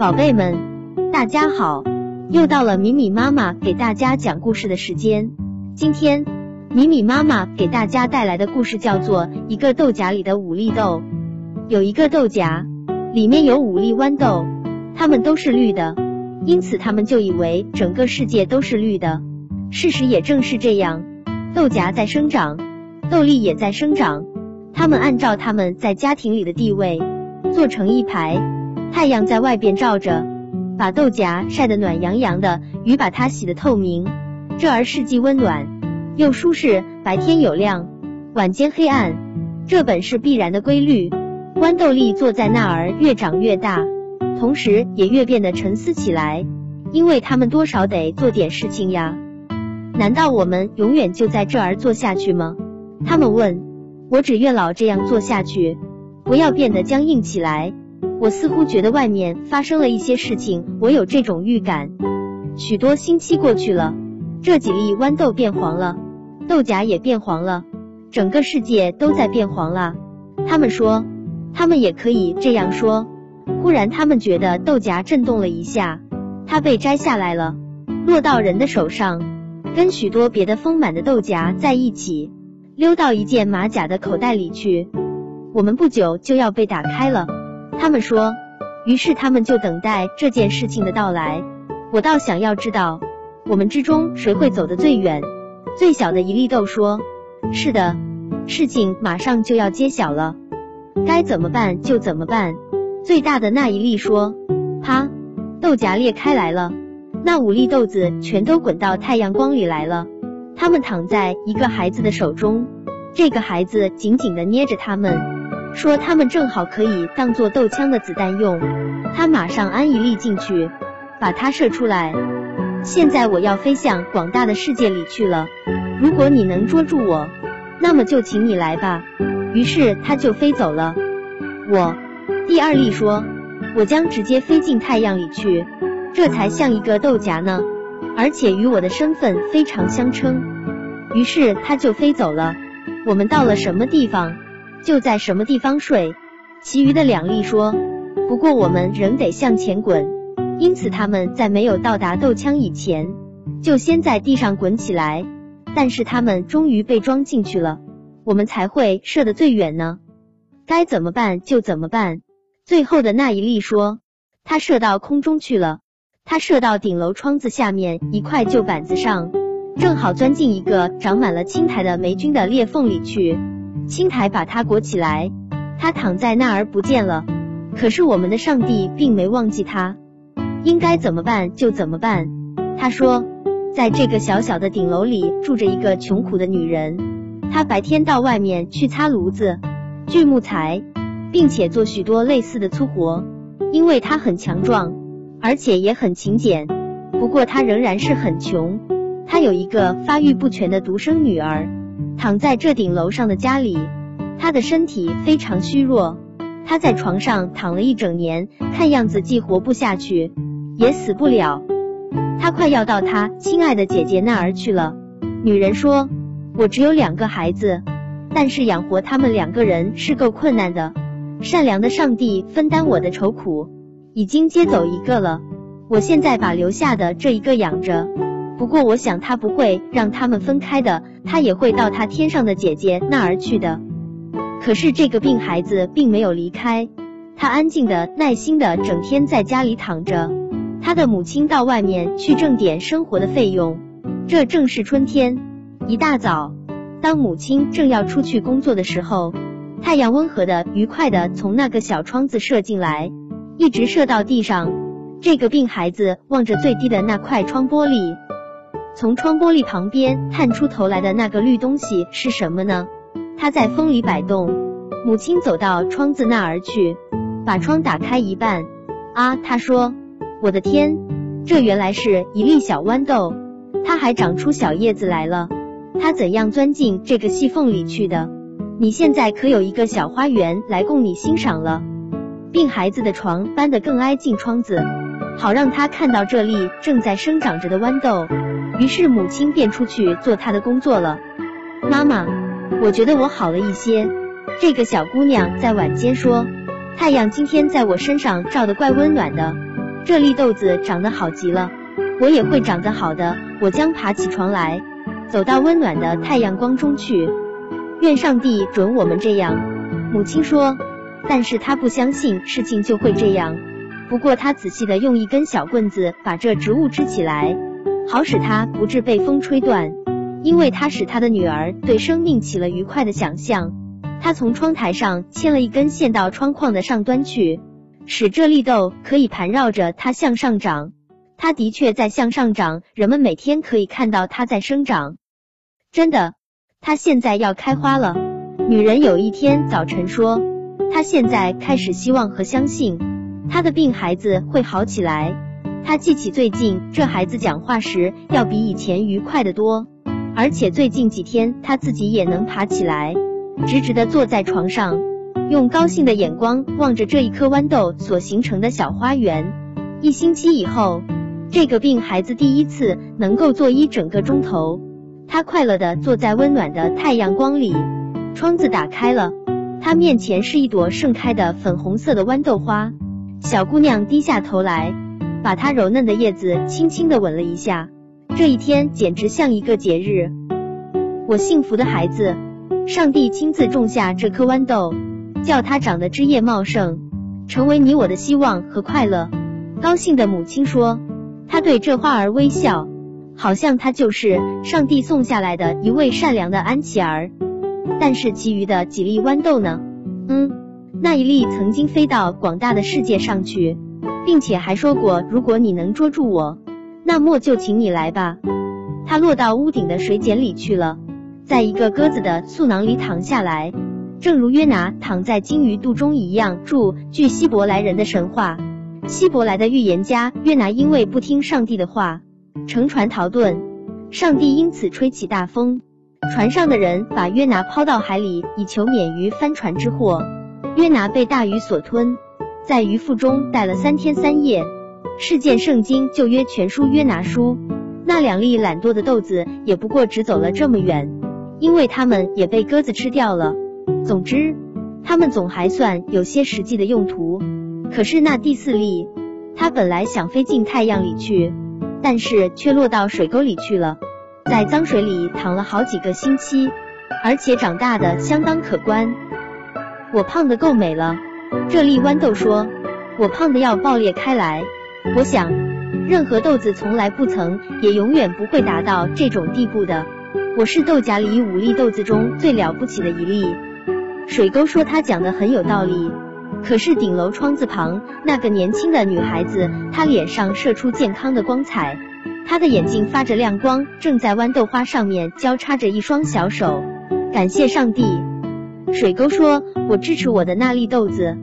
宝贝们，大家好，又到了米米妈妈给大家讲故事的时间。今天，米米妈妈给大家带来的故事叫做《一个豆荚里的五粒豆》。有一个豆荚，里面有五粒豌豆，它们都是绿的，因此他们就以为整个世界都是绿的。事实也正是这样，豆荚在生长，豆粒也在生长，它们按照它们在家庭里的地位，做成一排。太阳在外边照着，把豆荚晒得暖洋洋的，雨把它洗得透明。这儿是既温暖又舒适，白天有亮，晚间黑暗，这本是必然的规律。豌豆粒坐在那儿越长越大，同时也越变得沉思起来，因为他们多少得做点事情呀。难道我们永远就在这儿做下去吗？他们问。我只愿老这样做下去，不要变得僵硬起来。我似乎觉得外面发生了一些事情，我有这种预感。许多星期过去了，这几粒豌豆变黄了，豆荚也变黄了，整个世界都在变黄了。他们说，他们也可以这样说。忽然，他们觉得豆荚震动了一下，它被摘下来了，落到人的手上，跟许多别的丰满的豆荚在一起，溜到一件马甲的口袋里去。我们不久就要被打开了。他们说，于是他们就等待这件事情的到来。我倒想要知道，我们之中谁会走得最远。最小的一粒豆说：“是的，事情马上就要揭晓了，该怎么办就怎么办。”最大的那一粒说：“啪，豆荚裂开来了，那五粒豆子全都滚到太阳光里来了。他们躺在一个孩子的手中，这个孩子紧紧地捏着他们。”说他们正好可以当做豆枪的子弹用，他马上安一粒进去，把它射出来。现在我要飞向广大的世界里去了。如果你能捉住我，那么就请你来吧。于是他就飞走了。我，第二粒说，我将直接飞进太阳里去，这才像一个豆荚呢，而且与我的身份非常相称。于是他就飞走了。我们到了什么地方？就在什么地方睡，其余的两粒说，不过我们仍得向前滚，因此他们在没有到达豆枪以前，就先在地上滚起来。但是他们终于被装进去了，我们才会射得最远呢。该怎么办就怎么办。最后的那一粒说，他射到空中去了，他射到顶楼窗子下面一块旧板子上，正好钻进一个长满了青苔的霉菌的裂缝里去。青苔把它裹起来，它躺在那儿不见了。可是我们的上帝并没忘记他，应该怎么办就怎么办。他说，在这个小小的顶楼里住着一个穷苦的女人，她白天到外面去擦炉子、锯木材，并且做许多类似的粗活，因为她很强壮，而且也很勤俭。不过她仍然是很穷，她有一个发育不全的独生女儿。躺在这顶楼上的家里，他的身体非常虚弱。他在床上躺了一整年，看样子既活不下去，也死不了。他快要到他亲爱的姐姐那儿去了。女人说：“我只有两个孩子，但是养活他们两个人是够困难的。善良的上帝分担我的愁苦，已经接走一个了。我现在把留下的这一个养着。”不过，我想他不会让他们分开的，他也会到他天上的姐姐那儿去的。可是这个病孩子并没有离开，他安静的、耐心的整天在家里躺着。他的母亲到外面去挣点生活的费用。这正是春天，一大早，当母亲正要出去工作的时候，太阳温和的、愉快的从那个小窗子射进来，一直射到地上。这个病孩子望着最低的那块窗玻璃。从窗玻璃旁边探出头来的那个绿东西是什么呢？它在风里摆动。母亲走到窗子那儿去，把窗打开一半。啊，他说：“我的天，这原来是一粒小豌豆，它还长出小叶子来了。它怎样钻进这个细缝里去的？你现在可有一个小花园来供你欣赏了。”病孩子的床搬得更挨近窗子，好让他看到这粒正在生长着的豌豆。于是母亲便出去做她的工作了。妈妈，我觉得我好了一些。这个小姑娘在晚间说：“太阳今天在我身上照得怪温暖的。这粒豆子长得好极了，我也会长得好的。我将爬起床来，走到温暖的太阳光中去。愿上帝准我们这样。母亲说，但是她不相信事情就会这样。不过她仔细的用一根小棍子把这植物支起来，好使它不致被风吹断，因为它使她的女儿对生命起了愉快的想象。她从窗台上牵了一根线到窗框的上端去。使这粒豆可以盘绕着它向上长，它的确在向上长，人们每天可以看到它在生长。真的，它现在要开花了。女人有一天早晨说，她现在开始希望和相信，她的病孩子会好起来。他记起最近这孩子讲话时要比以前愉快的多，而且最近几天他自己也能爬起来，直直的坐在床上。用高兴的眼光望着这一颗豌豆所形成的小花园。一星期以后，这个病孩子第一次能够坐一整个钟头。他快乐的坐在温暖的太阳光里。窗子打开了，他面前是一朵盛开的粉红色的豌豆花。小姑娘低下头来，把它柔嫩的叶子轻轻的吻了一下。这一天简直像一个节日。我幸福的孩子，上帝亲自种下这颗豌豆。叫它长得枝叶茂盛，成为你我的希望和快乐。高兴的母亲说，她对这花儿微笑，好像她就是上帝送下来的一位善良的安琪儿。但是其余的几粒豌豆呢？嗯，那一粒曾经飞到广大的世界上去，并且还说过，如果你能捉住我，那么就请你来吧。他落到屋顶的水茧里去了，在一个鸽子的嗉囊里躺下来。正如约拿躺在鲸鱼肚中一样。注：据希伯来人的神话，希伯来的预言家约拿因为不听上帝的话，乘船逃遁，上帝因此吹起大风，船上的人把约拿抛到海里，以求免于翻船之祸。约拿被大鱼所吞，在鱼腹中待了三天三夜。事件圣经旧约全书约拿书。那两粒懒惰的豆子也不过只走了这么远，因为它们也被鸽子吃掉了。总之，它们总还算有些实际的用途。可是那第四粒，它本来想飞进太阳里去，但是却落到水沟里去了，在脏水里躺了好几个星期，而且长大的相当可观。我胖的够美了，这粒豌豆说，我胖的要爆裂开来。我想，任何豆子从来不曾，也永远不会达到这种地步的。我是豆荚里五粒豆子中最了不起的一粒。水沟说他讲的很有道理，可是顶楼窗子旁那个年轻的女孩子，她脸上射出健康的光彩，她的眼睛发着亮光，正在豌豆花上面交叉着一双小手。感谢上帝，水沟说，我支持我的那粒豆子。